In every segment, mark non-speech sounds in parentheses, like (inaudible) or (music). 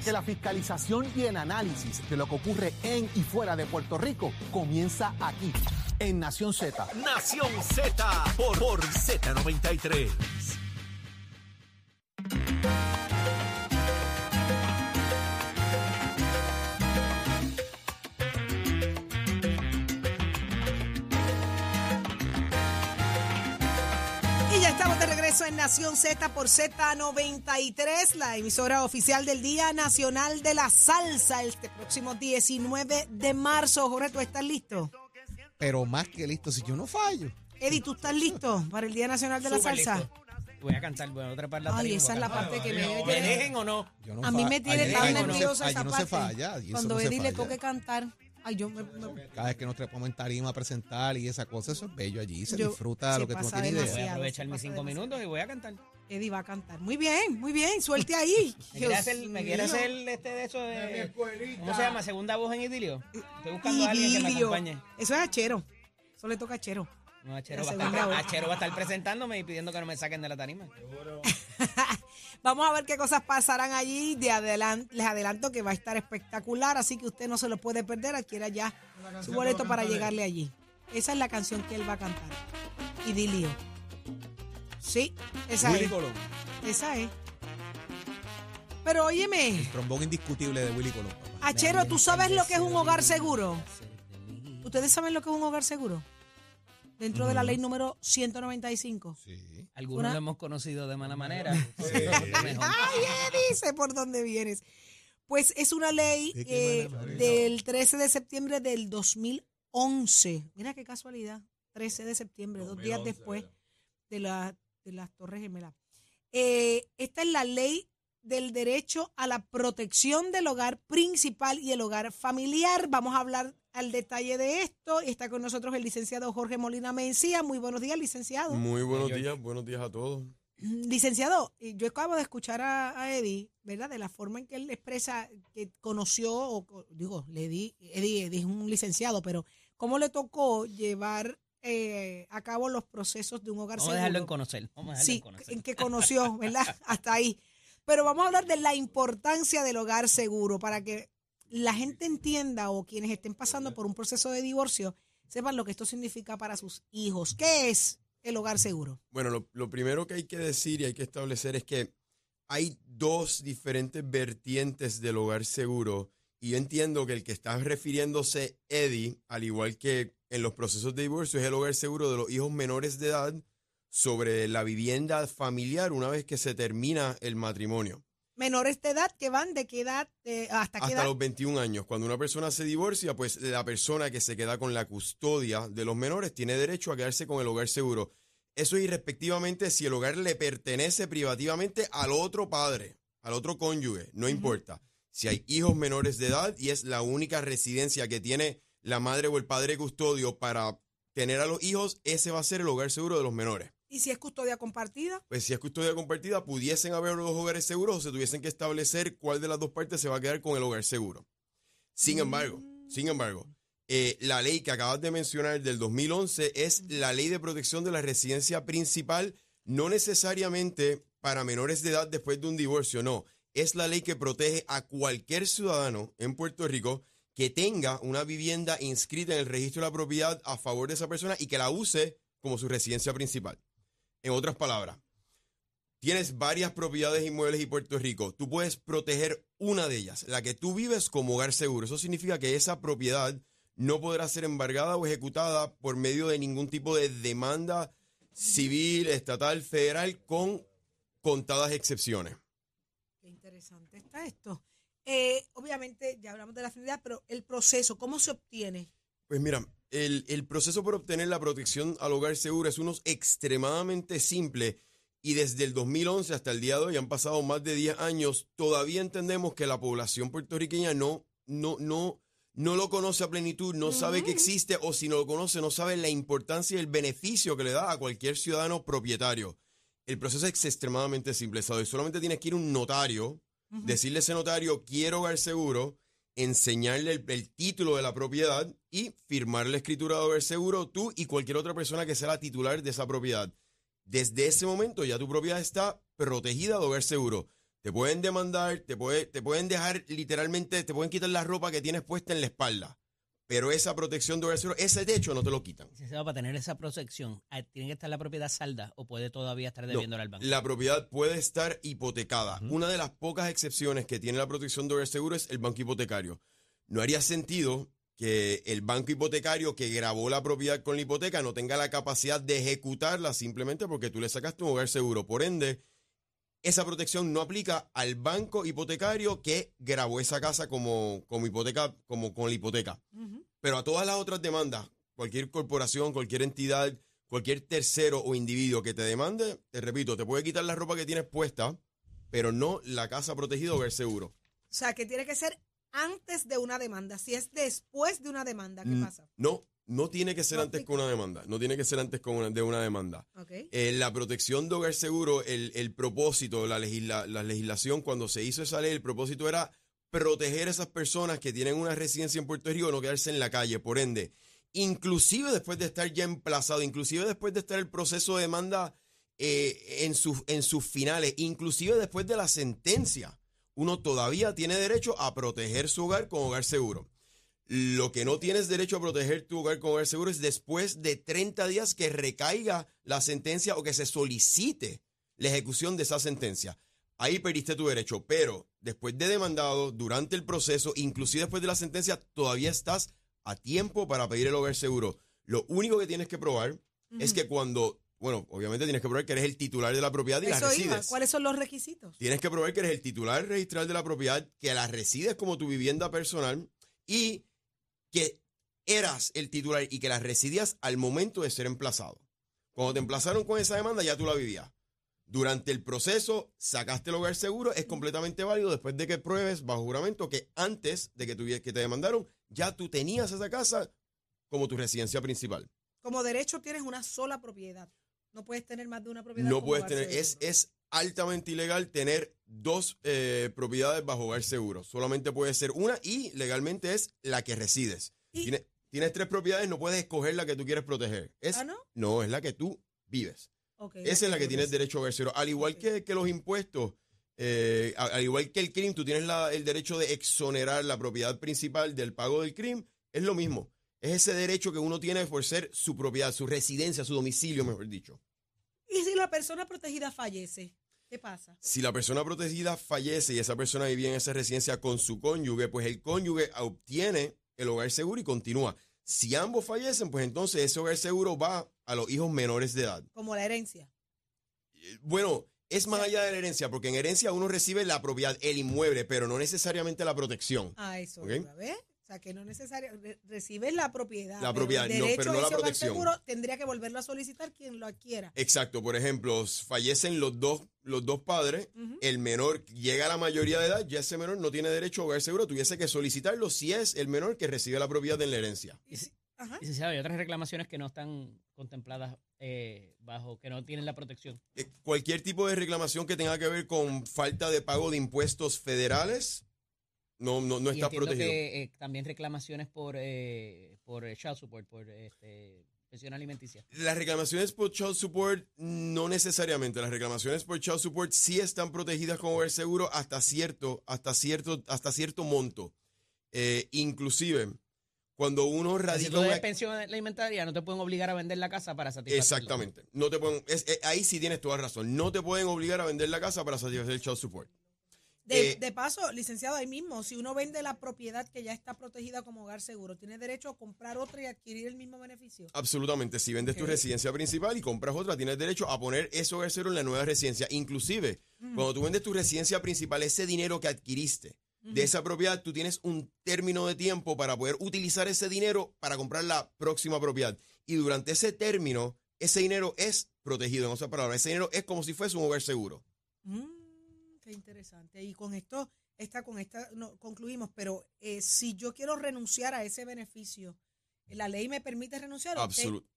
Porque la fiscalización y el análisis de lo que ocurre en y fuera de Puerto Rico comienza aquí, en Nación Z. Nación Z por, por Z93. Nación Z por Z93, la emisora oficial del Día Nacional de la Salsa, este próximo 19 de marzo. Jorge, ¿tú estás listo? Pero más que listo, si yo no fallo. Eddie, ¿tú estás listo para el Día Nacional de la Súper Salsa? listo. Voy a cantar, voy a trepar la Ay, tarima, esa es la voy a cantar. parte que me... ¿Me dejen o no? Yo no A mí me tiene tan allí no se- nerviosa esa no parte. falla. eso Cuando no se Eddie le falla. toque cantar, ay, yo me... me- Cada vez que nos trepamos en tarima a presentar y esa cosa, eso es bello allí. Se Yo- disfruta se lo que tú no pasa tienes Voy idea. demasiado. a aprovechar mis cinco demasiado. minutos y voy a cantar. Eddie va a cantar. Muy bien, muy bien, suelte ahí. (laughs) ¿Me quiere Dios hacer, me quiere mío. hacer este de eso de... ¿Cómo se llama? ¿Segunda voz en idilio? Estoy buscando a alguien que me Idilio. acompañe. Eso es achero. Eso le toca a achero. No, Achero, va a estar, segunda voz. Achero va a estar presentándome y pidiendo que no me saquen de la tarima. (laughs) Vamos a ver qué cosas pasarán allí. De adelan- les adelanto que va a estar espectacular, así que usted no se lo puede perder. Adquiera ya su boleto para llegarle allí. Esa es la canción que él va a cantar. Idilio. Sí, esa Willy es. Colón. Esa es. Pero óyeme, Trombón indiscutible de Willy Colón. papá. Achero, ¿tú sabes lo que es un hogar seguro? ¿Ustedes saben lo que es un hogar seguro? Dentro de la ley número 195. Sí. Algunos Una- lo hemos conocido de mala manera. Ay, sé por dónde vienes. Pues es una ley ¿De qué eh, del 13 de septiembre del 2011. Mira qué casualidad. 13 de septiembre, dos días después de, la, de las Torres Gemelas. Eh, esta es la ley del derecho a la protección del hogar principal y el hogar familiar. Vamos a hablar al detalle de esto. Está con nosotros el licenciado Jorge Molina Mencía. Muy buenos días, licenciado. Muy buenos días, buenos días a todos. Licenciado, eh, yo acabo de escuchar a, a Eddie, ¿verdad? De la forma en que él expresa que conoció, o digo, le di, Eddie, Eddie es un licenciado, pero ¿cómo le tocó llevar eh, a cabo los procesos de un hogar Vamos a seguro? dejarlo en conocer. Vamos a dejarlo en Sí, conocer. en que conoció, ¿verdad? (laughs) Hasta ahí. Pero vamos a hablar de la importancia del hogar seguro para que la gente entienda o quienes estén pasando por un proceso de divorcio sepan lo que esto significa para sus hijos. ¿Qué es el hogar seguro? Bueno, lo, lo primero que hay que decir y hay que establecer es que hay dos diferentes vertientes del hogar seguro y yo entiendo que el que está refiriéndose Eddie, al igual que en los procesos de divorcio, es el hogar seguro de los hijos menores de edad sobre la vivienda familiar una vez que se termina el matrimonio. Menores de edad que van de qué edad eh, hasta qué Hasta edad. los 21 años. Cuando una persona se divorcia, pues la persona que se queda con la custodia de los menores tiene derecho a quedarse con el hogar seguro. Eso es irrespectivamente si el hogar le pertenece privativamente al otro padre, al otro cónyuge, no importa. Si hay hijos menores de edad y es la única residencia que tiene la madre o el padre custodio para tener a los hijos, ese va a ser el hogar seguro de los menores. ¿Y si es custodia compartida? Pues si es custodia compartida, pudiesen haber dos hogares seguros o se tuviesen que establecer cuál de las dos partes se va a quedar con el hogar seguro. Sin embargo, sin embargo, eh, la ley que acabas de mencionar del 2011 es la ley de protección de la residencia principal, no necesariamente para menores de edad después de un divorcio, no. Es la ley que protege a cualquier ciudadano en Puerto Rico que tenga una vivienda inscrita en el registro de la propiedad a favor de esa persona y que la use como su residencia principal. En otras palabras, tienes varias propiedades inmuebles en Puerto Rico. Tú puedes proteger una de ellas, la que tú vives como hogar seguro. Eso significa que esa propiedad no podrá ser embargada o ejecutada por medio de ningún tipo de demanda civil, estatal, federal, con contadas excepciones. Qué interesante está esto. Eh, obviamente, ya hablamos de la finalidad, pero el proceso, ¿cómo se obtiene? Pues mira, el, el proceso por obtener la protección al hogar seguro es uno extremadamente simple y desde el 2011 hasta el día de hoy han pasado más de 10 años, todavía entendemos que la población puertorriqueña no, no, no, no lo conoce a plenitud, no sabe que existe o si no lo conoce no sabe la importancia y el beneficio que le da a cualquier ciudadano propietario. El proceso es extremadamente simple, ¿sabes? Solamente tienes que ir a un notario, decirle a ese notario, quiero hogar seguro, enseñarle el, título de la propiedad y firmar la escritura de hogar seguro tú y cualquier otra persona que sea la titular de esa propiedad. Desde ese momento ya tu propiedad está protegida de hogar seguro. Te pueden demandar, te, puede- te pueden dejar literalmente, te pueden quitar la ropa que tienes puesta en la espalda. Pero esa protección de hogar seguro, ese techo no te lo quitan. Licenciado, para tener esa protección, ah, ¿tiene que estar la propiedad salda o puede todavía estar No, debiéndola al banco? la propiedad puede estar hipotecada. Una de las pocas excepciones que tiene la protección de hogar seguro es el banco hipotecario. No haría sentido que el banco hipotecario que grabó la propiedad con la hipoteca no tenga la capacidad de ejecutarla simplemente porque tú le sacaste un hogar seguro. Por ende, esa protección no aplica al banco hipotecario que grabó esa casa como, como hipoteca, como con la hipoteca. Pero a todas las otras demandas, cualquier corporación, cualquier entidad, cualquier tercero o individuo que te demande, te repito, te puede quitar la ropa que tienes puesta, pero no la casa protegida o ver seguro. O sea, que tiene que ser antes de una demanda. Si es después de una demanda, ¿qué Mm, pasa? No, no tiene que ser No antes con una demanda. No tiene que ser antes con una- de una demanda. Eh, la protección de hogar seguro, el, el propósito, la, legisla- la legislación, cuando se hizo esa ley, el propósito era proteger a esas personas que tienen una residencia en Puerto Rico, no quedarse en la calle. Por ende, inclusive después de estar ya emplazado, inclusive después de estar el proceso de demanda eh, en, sus, en sus finales, inclusive después de la sentencia, uno todavía tiene derecho a proteger su hogar con hogar seguro. Lo que no tienes derecho a proteger tu hogar con hogar seguro es después de 30 días que recaiga la sentencia o que se solicite la ejecución de esa sentencia. Ahí perdiste tu derecho, pero después de demandado, durante el proceso, inclusive después de la sentencia, todavía estás a tiempo para pedir el hogar seguro. Lo único que tienes que probar es que cuando, bueno, obviamente tienes que probar que eres el titular de la propiedad y la iba. resides. ¿Cuáles son los requisitos? Tienes que probar que eres el titular registral de la propiedad, que la resides como tu vivienda personal y que eras el titular y que la residías al momento de ser emplazado. Cuando te emplazaron con esa demanda, ya tú la vivías. Durante el proceso, sacaste el hogar seguro, es completamente válido después de que pruebes bajo juramento que antes de que, tuvies- que te demandaron, ya tú tenías esa casa como tu residencia principal. Como derecho tienes una sola propiedad. No puedes tener más de una propiedad. No puedes tener, es altamente ilegal tener dos eh, propiedades bajo hogar seguro. Solamente puede ser una y legalmente es la que resides. Tienes, tienes tres propiedades, no puedes escoger la que tú quieres proteger. Es, ¿Ah, no? es la que tú vives. Esa es la que tienes derecho a hogar seguro. Al igual que, que los impuestos, eh, al igual que el crimen, tú tienes la- el derecho de exonerar la propiedad principal del pago del crimen. Es lo mismo. Es ese derecho que uno tiene por ser su propiedad, su residencia, su domicilio, mejor dicho. ¿Y si la persona protegida fallece? ¿Qué pasa? Si la persona protegida fallece y esa persona vivía en esa residencia con su cónyuge, pues el cónyuge obtiene el hogar seguro y continúa. Si ambos fallecen, pues entonces ese hogar seguro va a los hijos menores de edad. Como la herencia. Eh, Bueno, es más allá de la herencia, porque en herencia uno recibe la propiedad, el inmueble, pero no necesariamente la protección. Ah, eso. Ok. iba, ¿ves? O sea, que no necesariamente recibes la propiedad. La pero propiedad, el no, derecho pero no a la ese hogar protección. seguro tendría que volverlo a solicitar quien lo adquiera. Exacto, por ejemplo, fallecen los dos, los dos padres, el menor llega a la mayoría de edad, ya ese menor no tiene derecho a hogar seguro, tuviese que solicitarlo si es el menor que recibe la propiedad en la herencia. Y si- Ajá. Licenciado, hay otras reclamaciones que no están contempladas eh, bajo, que no tienen la protección. Eh, Cualquier tipo de reclamación que tenga que ver con falta de pago de impuestos federales no, no, no y está protegido. que eh, también reclamaciones por, eh, por child support, por este, pensión alimenticia. Las reclamaciones por child support no necesariamente. Las reclamaciones por child support sí están protegidas con hogar seguro hasta cierto, hasta cierto, hasta cierto monto. Eh, inclusive, cuando uno Si radica tú debes una- pensión alimentaria, no te pueden obligar a vender la casa para satisfacer. Exactamente. No te pueden, es- ahí sí tienes toda razón. No te pueden obligar a vender la casa para satisfacer el child support. De, Eh, de paso, licenciado, ahí mismo, si uno vende la propiedad que ya está protegida como hogar seguro, tiene derecho a comprar otra y adquirir el mismo beneficio. Absolutamente. Si vendes tu residencia principal y compras otra, tienes derecho a poner ese hogar seguro en la nueva residencia. Inclusive, Mm. cuando tú vendes tu residencia principal, ese dinero que adquiriste de esa propiedad, tú tienes un término de tiempo para poder utilizar ese dinero para comprar la próxima propiedad. Y durante ese término, ese dinero es protegido. En otras palabras, ese dinero es como si fuese un hogar seguro. Mm, qué interesante. Y con esto, esta, con esta no, concluimos, pero eh, si yo quiero renunciar a ese beneficio, ¿la ley me permite renunciar? o-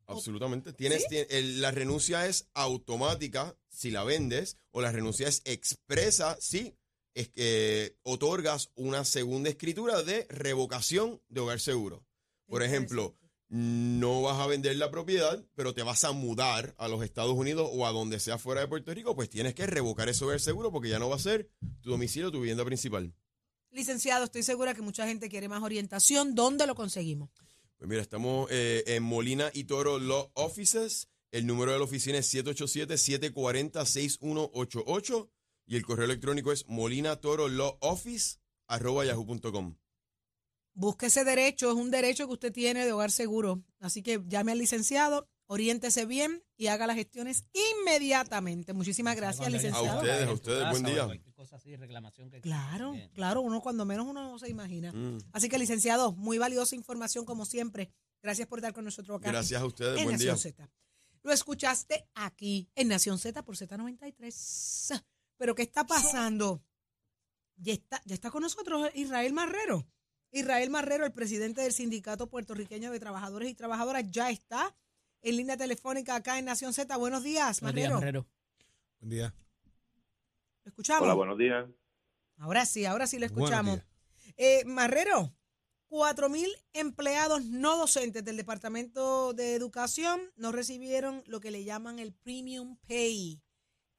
absolutamente. Tienes, ¿Sí? tien- el- la renuncia es automática si la vendes o la renuncia es expresa si es que otorgas una segunda escritura de revocación de hogar seguro. Por ejemplo. No vas a vender la propiedad, pero te vas a mudar a los Estados Unidos o a donde sea fuera de Puerto Rico, pues tienes que revocar ese hogar seguro porque ya no va a ser tu domicilio, tu vivienda principal. Licenciado, estoy segura que mucha gente quiere más orientación. ¿Dónde lo conseguimos? Pues mira, estamos eh, en Molina y Toro Law Offices. El número de la oficina es 787-740-6188 y el correo electrónico es molinatorolawoffice.yahoo.com. Busque ese derecho, es un derecho que usted tiene de hogar seguro. Así que llame al licenciado, oriéntese bien y haga las gestiones inmediatamente. Muchísimas gracias, licenciado. A ustedes, a ustedes, buen día. cualquier cosa así, reclamación que Claro, claro, uno cuando menos uno no se imagina. Mm. Así que, licenciado, muy valiosa información como siempre. Gracias por estar con nosotros acá. Gracias a ustedes, en buen día. Nación Z. Lo escuchaste aquí en Nación Z por Z93. Pero ¿qué está pasando? Ya está, ya está con nosotros Israel Marrero. Israel Marrero, el presidente del Sindicato Puertorriqueño de Trabajadores y Trabajadoras, ya está en línea telefónica acá en Nación Z. Buenos días, Buenos días, Marrero. Marrero. Buen día. ¿Lo escuchamos? Hola, buenos días. Ahora sí, ahora sí lo escuchamos. Eh, Marrero, cuatro mil empleados no docentes del Departamento de Educación no recibieron lo que le llaman el Premium Pay.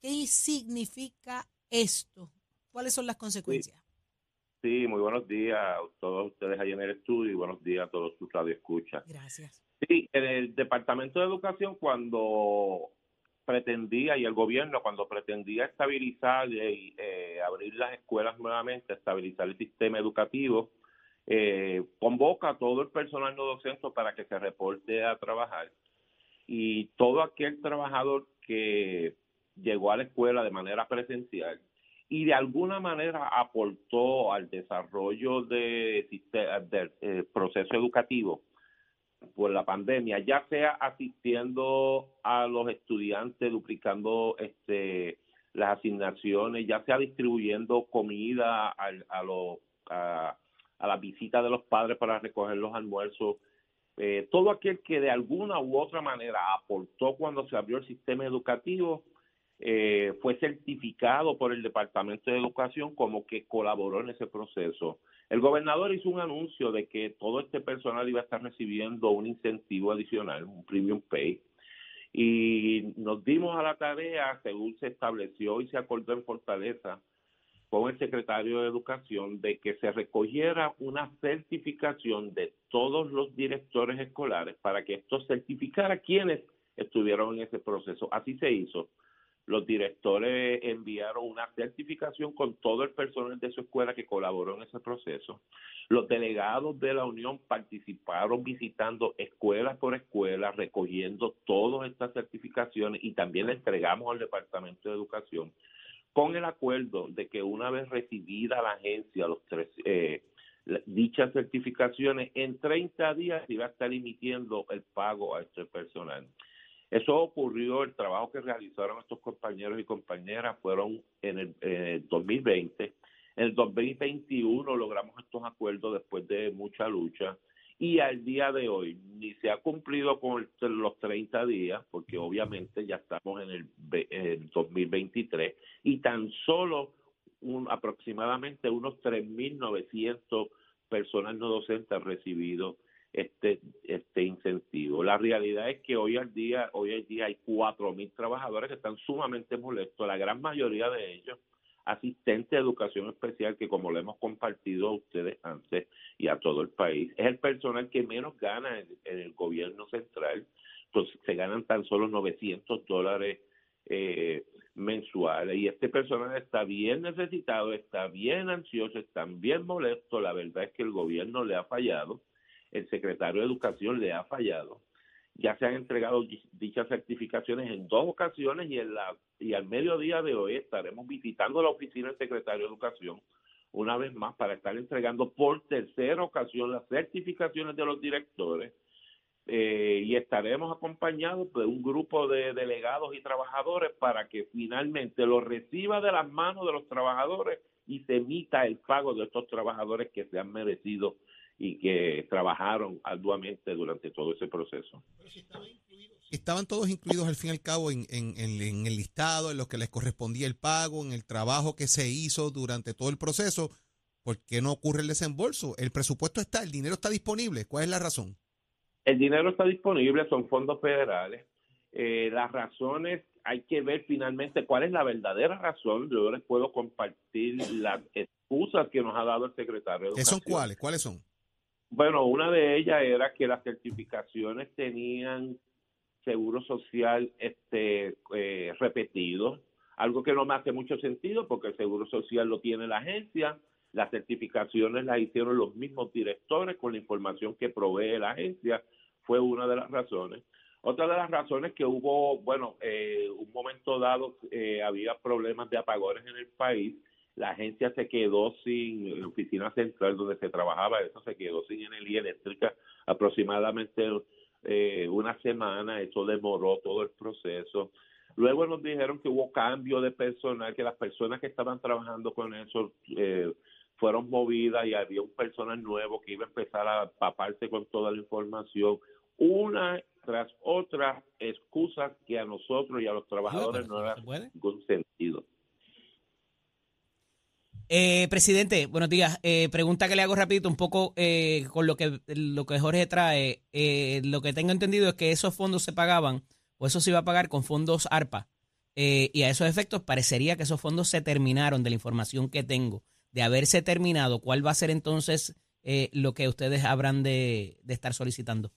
¿Qué significa esto? ¿Cuáles son las consecuencias? Sí, muy buenos días a todos ustedes ahí en el estudio y buenos días a todos sus radioescuchas. Gracias. Sí, en el Departamento de Educación cuando pretendía y el gobierno cuando pretendía estabilizar y eh, abrir las escuelas nuevamente, estabilizar el sistema educativo, eh, convoca a todo el personal no docente para que se reporte a trabajar y todo aquel trabajador que llegó a la escuela de manera presencial y de alguna manera aportó al desarrollo de, del eh, proceso educativo por la pandemia, ya sea asistiendo a los estudiantes, duplicando este las asignaciones, ya sea distribuyendo comida al- a, los a, a la visita de los padres para recoger los almuerzos, eh, todo aquel que de alguna u otra manera aportó cuando se abrió el sistema educativo eh, fue certificado por el Departamento de Educación como que colaboró en ese proceso. El gobernador hizo un anuncio de que todo este personal iba a estar recibiendo un incentivo adicional, un premium pay, y nos dimos a la tarea, según se estableció y se acordó en Fortaleza, con el secretario de Educación, de que se recogiera una certificación de todos los directores escolares para que esto certificara quienes estuvieron en ese proceso. Así se hizo. Los directores enviaron una certificación con todo el personal de su escuela que colaboró en ese proceso. Los delegados de la Unión participaron visitando escuela por escuela, recogiendo todas estas certificaciones y también le entregamos al Departamento de Educación con el acuerdo de que una vez recibida la agencia los tres, eh, dichas certificaciones, en 30 días se iba a estar emitiendo el pago a este personal. Eso ocurrió, el trabajo que realizaron estos compañeros y compañeras fueron en el, en el 2020. En el 2021 logramos estos acuerdos después de mucha lucha y al día de hoy ni se ha cumplido con el- los 30 días, porque obviamente ya estamos en el, en el 2023 y tan solo un, aproximadamente unos 3.900 personas no docentes han recibido este este incentivo. La realidad es que hoy al día hoy al día hay 4.000 trabajadores que están sumamente molestos, la gran mayoría de ellos asistentes de educación especial que como lo hemos compartido a ustedes antes y a todo el país, es el personal que menos gana en, el gobierno central, pues se ganan tan solo 900 dólares eh, mensuales y este personal está bien necesitado, está bien ansioso, está bien molesto, la verdad es que el gobierno le ha fallado, el secretario de Educación le ha fallado, ya se han entregado di- dichas certificaciones en dos ocasiones y en y al mediodía de hoy estaremos visitando la oficina del secretario de Educación una vez más para estar entregando por tercera ocasión las certificaciones de los directores. Eh, y estaremos acompañados de un grupo de delegados y trabajadores para que finalmente lo reciba de las manos de los trabajadores y se emita el pago de estos trabajadores que se han merecido y que trabajaron arduamente durante todo ese proceso. Estaban todos incluidos al fin y al cabo en, en- en- en el listado, en lo que les correspondía el pago, en el trabajo que se hizo durante todo el proceso. ¿Por qué no ocurre el desembolso? El presupuesto está, el dinero está disponible. ¿Cuál es la razón? El dinero está disponible, son fondos federales. Eh, las razones, hay que ver finalmente cuál es la verdadera razón. Yo les puedo compartir las excusas que nos ha dado el secretario de ¿Qué son cuáles? ¿Cuáles son? Bueno, una de ellas era que las certificaciones tenían seguro social este eh, repetido, algo que no me hace mucho sentido porque el seguro social lo tiene la agencia, las certificaciones las hicieron los mismos directores con la información que provee la agencia, fue una de las razones. Otra de las razones que hubo, bueno, eh, un momento dado eh, había problemas de apagones en el país, la agencia se quedó sin, la oficina central donde se trabajaba, eso se quedó sin energía eléctrica aproximadamente eh, una semana, eso demoró todo el proceso. Luego nos dijeron que hubo cambio de personal, que las personas que estaban trabajando con eso eh, fueron movidas y había un personal nuevo que iba a empezar a paparse con toda la información. Una tras otra excusas que a nosotros y a los trabajadores no ¿Se le puede? ningún sentido. Eh, presidente, buenos días. Eh, pregunta que le hago rapidito, un poco eh, con lo que lo que Jorge trae. Eh, lo que tengo entendido es que esos fondos se pagaban, o eso se iba a pagar con fondos ARPA. Eh, y a esos efectos parecería que esos fondos se terminaron de la información que tengo. De haberse terminado, ¿cuál va a ser entonces eh, lo que ustedes habrán de, de estar solicitando?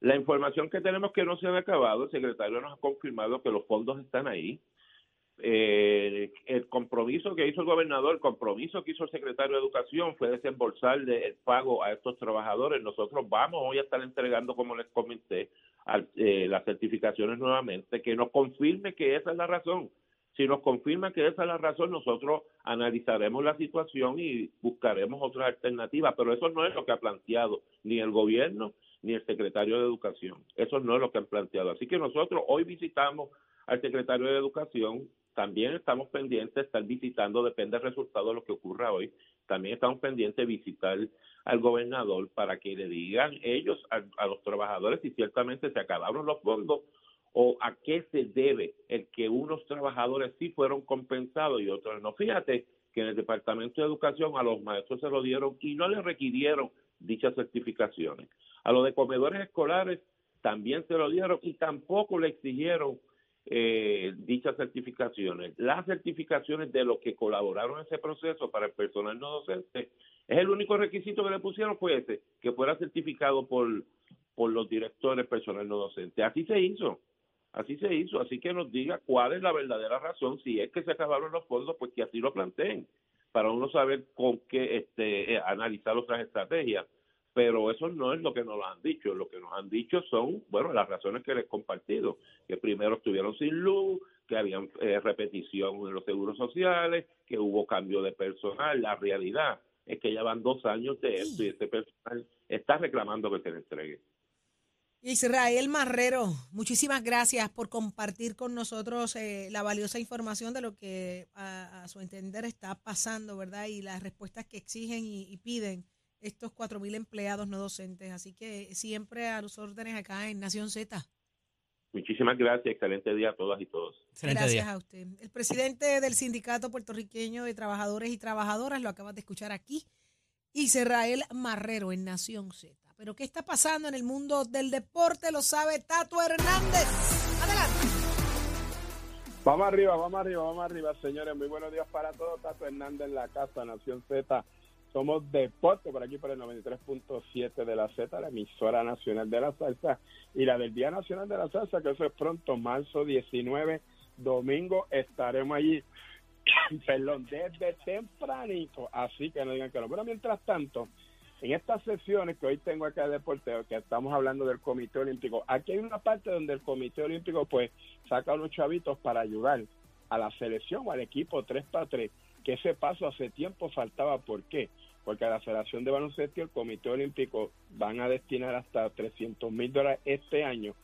La información que tenemos que no se han acabado, el secretario nos ha confirmado que los fondos están ahí. Eh, el compromiso que hizo el gobernador, el compromiso que hizo el secretario de Educación fue desembolsar de- el pago a estos trabajadores. Nosotros vamos hoy a estar entregando, como les comenté, al- eh, las certificaciones nuevamente, que nos confirme que esa es la razón. Si nos confirma que esa es la razón, nosotros analizaremos la situación y buscaremos otras alternativas, pero eso no es lo que ha planteado ni el gobierno ni el secretario de Educación. Eso no es lo que han planteado. Así que nosotros hoy visitamos al secretario de Educación, también estamos pendientes de estar visitando, depende del resultado de lo que ocurra hoy, también estamos pendientes de visitar al gobernador para que le digan ellos a, los trabajadores si ciertamente se acabaron los fondos o a qué se debe el que unos trabajadores sí fueron compensados y otros no. Fíjate que en el Departamento de Educación a los maestros se lo dieron y no les requirieron dichas certificaciones. A los de comedores escolares también se lo dieron y tampoco le exigieron eh, dichas certificaciones. Las certificaciones de los que colaboraron en ese proceso para el personal no docente, es el único requisito que le pusieron fue ese, que fuera certificado por, por los directores personal no docente. Así se hizo. Así se hizo, así que nos diga cuál es la verdadera razón, si es que se acabaron los fondos, pues que así lo planteen, para uno saber con qué este, eh, analizar otras estrategias. Pero eso no es lo que nos lo han dicho, lo que nos han dicho son, bueno, las razones que les he compartido, que primero estuvieron sin luz, que habían eh, repetición en los seguros sociales, que hubo cambio de personal, la realidad es que ya van dos años de esto y este personal está reclamando que se le entregue. Israel Marrero, muchísimas gracias por compartir con nosotros eh, la valiosa información de lo que a, a su entender está pasando, ¿verdad? Y las respuestas que exigen y, y piden estos 4.000 empleados no docentes. Así que siempre a los órdenes acá en Nación Z. Muchísimas gracias, excelente día a todas y todos. Excelente Gracias día. a usted. El presidente del Sindicato Puertorriqueño de Trabajadores y Trabajadoras, lo acabas de escuchar aquí, Israel Marrero en Nación Z. Pero ¿qué está pasando en el mundo del deporte? Lo sabe Tato Hernández. Adelante. Vamos arriba, vamos arriba, vamos arriba, señores. Muy buenos días para todos. Tato Hernández en la casa, Nación Z. Somos deporte por aquí por el 93.7 de la Z, la emisora nacional de la salsa y la del Día Nacional de la Salsa, que eso es pronto, marzo 19, domingo, estaremos allí, (coughs) perdón, desde tempranito, así que no digan que no. Pero mientras tanto, en estas sesiones que hoy tengo acá de deporteo, que estamos hablando del Comité Olímpico, aquí hay una parte donde el Comité Olímpico pues saca unos chavitos para ayudar a la selección o al equipo 3 para 3, que ese paso hace tiempo faltaba. ¿Por qué? Porque la Federación de Baloncesto y el Comité Olímpico van a destinar hasta 300 mil dólares este año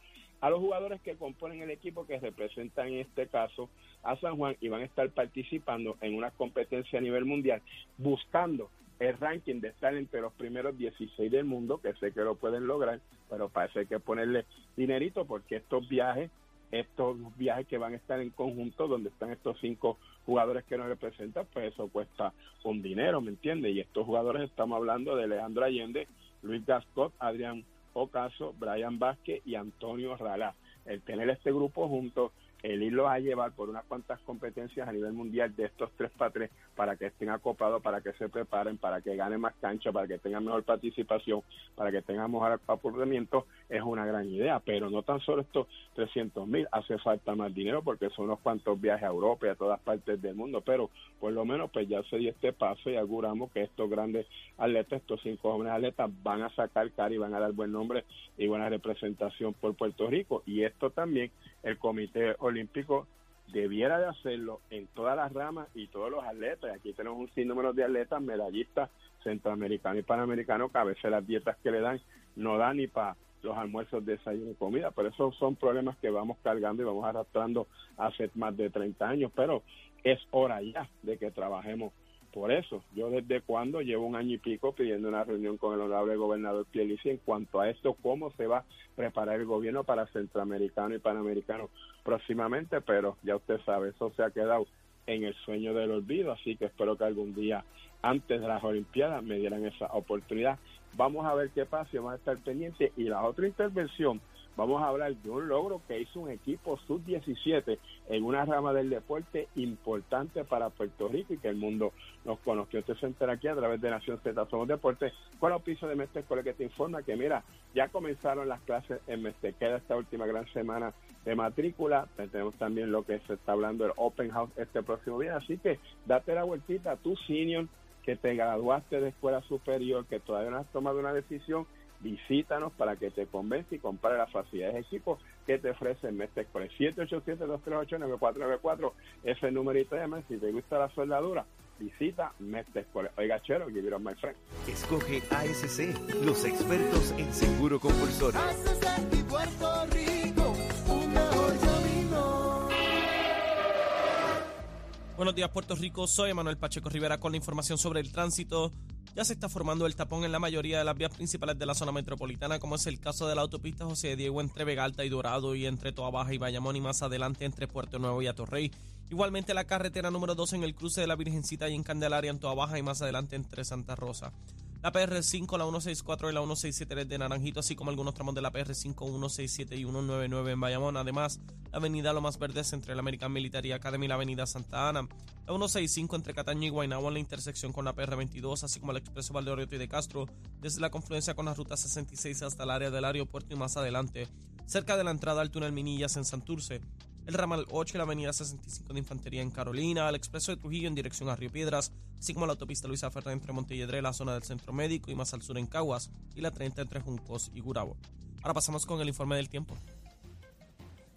a los jugadores que componen el equipo que representan en este caso a San Juan y van a estar participando en una competencia a nivel mundial buscando el ranking de estar entre los primeros 16 del mundo, que sé que lo pueden lograr, pero hay que ponerle dinerito porque estos viajes, estos viajes que van a estar en conjunto, donde están estos cinco jugadores que nos representan, pues eso cuesta un dinero, ¿me entiendes? Y estos jugadores estamos hablando de Leandro Allende, Luis Gascot, Adrián Ocaso, Brian Vázquez y Antonio Ralá. El tener este grupo junto el irlos a llevar por unas cuantas competencias a nivel mundial de estos tres para tres para que estén acoplados, para que se preparen, para que ganen más cancha, para que tengan mejor participación, para que tengan mejor aportamiento, es una gran idea. Pero no tan solo estos 300 mil, hace falta más dinero porque son unos cuantos viajes a Europa y a todas partes del mundo, pero por lo menos pues ya se dio este paso y auguramos que estos grandes atletas, estos cinco jóvenes atletas van a sacar cara y van a dar buen nombre y buena representación por Puerto Rico. Y esto también el Comité Olímpico debiera de hacerlo en todas las ramas y todos los atletas. Aquí tenemos un sinnúmero de atletas, medallistas, centroamericanos y panamericanos, que a veces las dietas que le dan no dan ni para los almuerzos, desayuno y comida. Pero esos son problemas que vamos cargando y vamos arrastrando hace más de 30 años. Pero es hora ya de que trabajemos por eso, yo desde cuando llevo un año y pico pidiendo una reunión con el honorable gobernador Pielici en cuanto a esto, cómo se va a preparar el gobierno para centroamericano y panamericano próximamente, pero ya usted sabe, eso se ha quedado en el sueño del olvido, así que espero que algún día antes de las Olimpiadas me dieran esa oportunidad. Vamos a ver qué pasa vamos a estar pendientes. Y la otra intervención vamos a hablar de un logro que hizo un equipo sub-17 en una rama del deporte importante para Puerto Rico y que el mundo nos conoció. Usted se entera aquí a través de Nación Z Somos Deportes con el piso de Mestre que te informa que, mira, ya comenzaron las clases en Mestre. Queda esta última gran semana de matrícula. Tenemos también lo que se está hablando del Open House este próximo día. Así que date la vueltita, tú senior, que te graduaste de escuela superior, que todavía no has tomado una decisión visítanos para que te convence y compare las facilidades de equipo que te ofrece el 787-238-9494 ese el numerito de Si te gusta la soldadura, visita Mestre Oiga, chero, give it my friend. Escoge ASC, los expertos en seguro compulsorio. Buenos días, Puerto Rico. Soy Manuel Pacheco Rivera con la información sobre el tránsito. Ya se está formando el tapón en la mayoría de las vías principales de la zona metropolitana, como es el caso de la autopista José Diego entre Vega Alta y Dorado y entre Toa Baja y Bayamón y más adelante entre Puerto Nuevo y Atorrey. Igualmente la carretera número 2 en el cruce de la Virgencita y en Candelaria en Toa Baja y más adelante entre Santa Rosa. La PR5, la 164 y la 167 de Naranjito, así como algunos tramos de la PR5, 167 y 199 en Bayamón. Además, la avenida Lo Más Verdes entre la American Military Academy y la avenida Santa Ana. La 165 entre Cataño y Guaynabo en la intersección con la PR22, así como el expreso Valdeorioto y de Castro, desde la confluencia con la ruta 66 hasta el área del aeropuerto y más adelante, cerca de la entrada al túnel Minillas en Santurce el ramal 8 y la avenida 65 de Infantería en Carolina, el expreso de Trujillo en dirección a Río Piedras, así como la autopista Luisa Ferrer entre Montelledre, la zona del Centro Médico y más al sur en Caguas, y la 30 entre Juncos y Gurabo. Ahora pasamos con el informe del tiempo.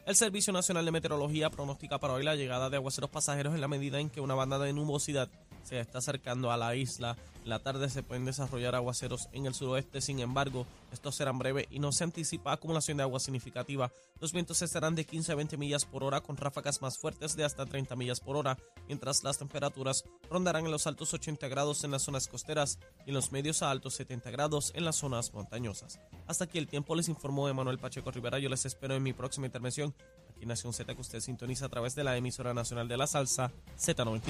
El Servicio Nacional de Meteorología pronostica para hoy la llegada de aguaceros pasajeros en la medida en que una banda de nubosidad se está acercando a la isla. En la tarde se pueden desarrollar aguaceros en el suroeste, sin embargo, estos serán breves y no se anticipa acumulación de agua significativa. Los vientos estarán de 15 a 20 millas por hora con ráfagas más fuertes de hasta 30 millas por hora, mientras las temperaturas rondarán en los altos 80 grados en las zonas costeras y en los medios a altos 70 grados en las zonas montañosas. Hasta aquí el tiempo les informó Emanuel Pacheco Rivera. Yo les espero en mi próxima intervención aquí en Nación Z que usted sintoniza a través de la emisora nacional de la salsa Z93.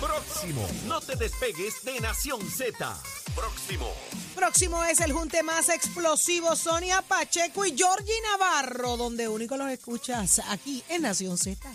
Próximo, no te despegues de Nación Z. Próximo. Próximo es el junte más explosivo Sonia Pacheco y Georgie Navarro, donde único los escuchas aquí en Nación Z.